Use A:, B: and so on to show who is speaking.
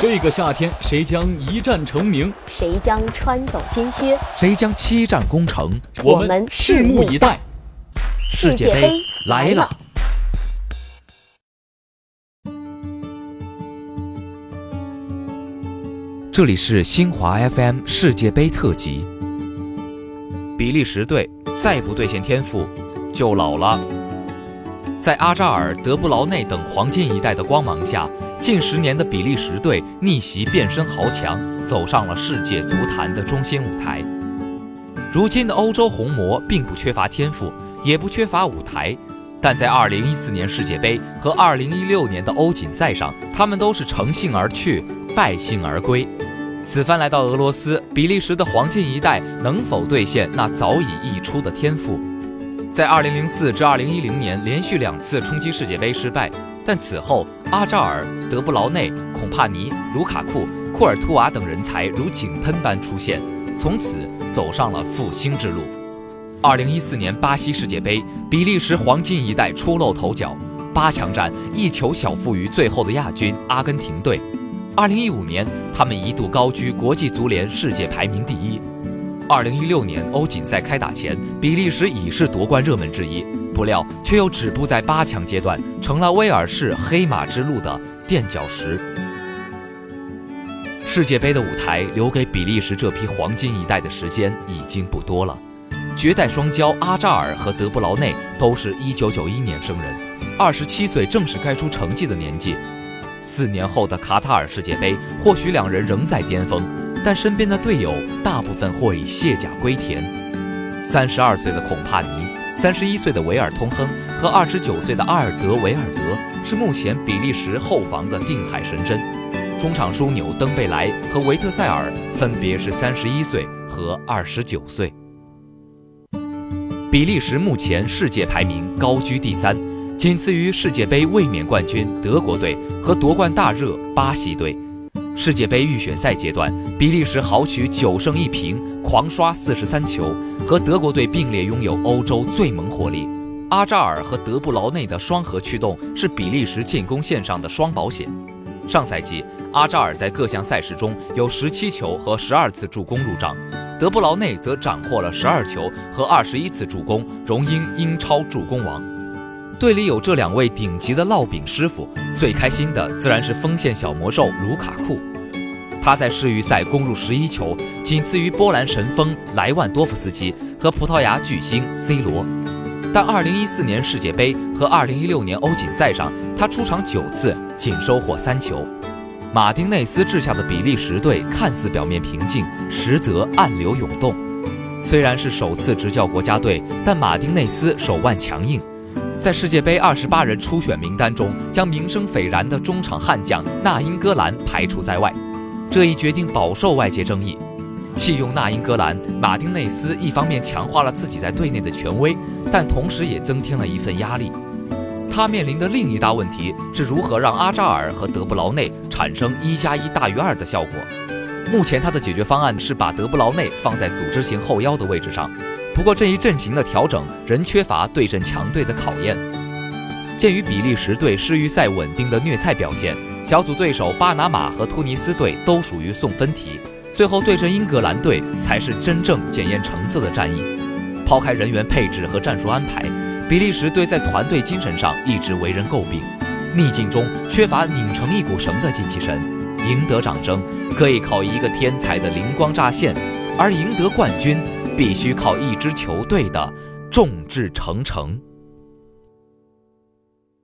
A: 这个夏天，谁将一战成名？
B: 谁将穿走金靴？
C: 谁将七战攻城？
A: 我们拭目以待。
C: 世界杯来了！这里是新华 FM 世界杯特辑。比利时队再不兑现天赋，就老了。在阿扎尔、德布劳内等黄金一代的光芒下，近十年的比利时队逆袭变身豪强，走上了世界足坛的中心舞台。如今的欧洲红魔并不缺乏天赋，也不缺乏舞台，但在2014年世界杯和2016年的欧锦赛上，他们都是乘兴而去，败兴而归。此番来到俄罗斯，比利时的黄金一代能否兑现那早已溢出的天赋？在2004至2010年连续两次冲击世界杯失败，但此后阿扎尔、德布劳内、孔帕尼、卢卡库、库尔图瓦等人才如井喷般出现，从此走上了复兴之路。2014年巴西世界杯，比利时黄金一代初露头角，八强战一球小负于最后的亚军阿根廷队。2015年，他们一度高居国际足联世界排名第一。二零一六年欧锦赛开打前，比利时已是夺冠热门之一，不料却又止步在八强阶段，成了威尔士黑马之路的垫脚石。世界杯的舞台留给比利时这批黄金一代的时间已经不多了。绝代双骄阿扎尔和德布劳内都是一九九一年生人，二十七岁正是该出成绩的年纪。四年后的卡塔尔世界杯，或许两人仍在巅峰。但身边的队友大部分或已卸甲归田。三十二岁的孔帕尼、三十一岁的维尔通亨和二十九岁的阿尔德维尔德是目前比利时后防的定海神针。中场枢纽登贝莱和维特塞尔分别是三十一岁和二十九岁。比利时目前世界排名高居第三，仅次于世界杯卫冕冠军德国队和夺冠大热巴西队。世界杯预选赛阶段，比利时豪取九胜一平，狂刷四十三球，和德国队并列拥有欧洲最猛火力。阿扎尔和德布劳内的双核驱动是比利时进攻线上的双保险。上赛季，阿扎尔在各项赛事中有十七球和十二次助攻入账，德布劳内则斩获了十二球和二十一次助攻，荣膺英超助攻王。队里有这两位顶级的烙饼师傅，最开心的自然是锋线小魔兽卢卡库。他在世预赛攻入十一球，仅次于波兰神锋莱万多夫斯基和葡萄牙巨星 C 罗。但2014年世界杯和2016年欧锦赛上，他出场九次，仅收获三球。马丁内斯治下的比利时队看似表面平静，实则暗流涌动。虽然是首次执教国家队，但马丁内斯手腕强硬。在世界杯二十八人初选名单中，将名声斐然的中场悍将纳英格兰排除在外，这一决定饱受外界争议。弃用纳英格兰，马丁内斯一方面强化了自己在队内的权威，但同时也增添了一份压力。他面临的另一大问题是如何让阿扎尔和德布劳内产生一加一大于二的效果。目前他的解决方案是把德布劳内放在组织型后腰的位置上。不过这一阵型的调整仍缺乏对阵强队的考验。鉴于比利时队世预赛稳定的虐菜表现，小组对手巴拿马和突尼斯队都属于送分题，最后对阵英格兰队才是真正检验成色的战役。抛开人员配置和战术安排，比利时队在团队精神上一直为人诟病，逆境中缺乏拧成一股绳的精气神。赢得掌声可以靠一个天才的灵光乍现，而赢得冠军。必须靠一支球队的众志成城。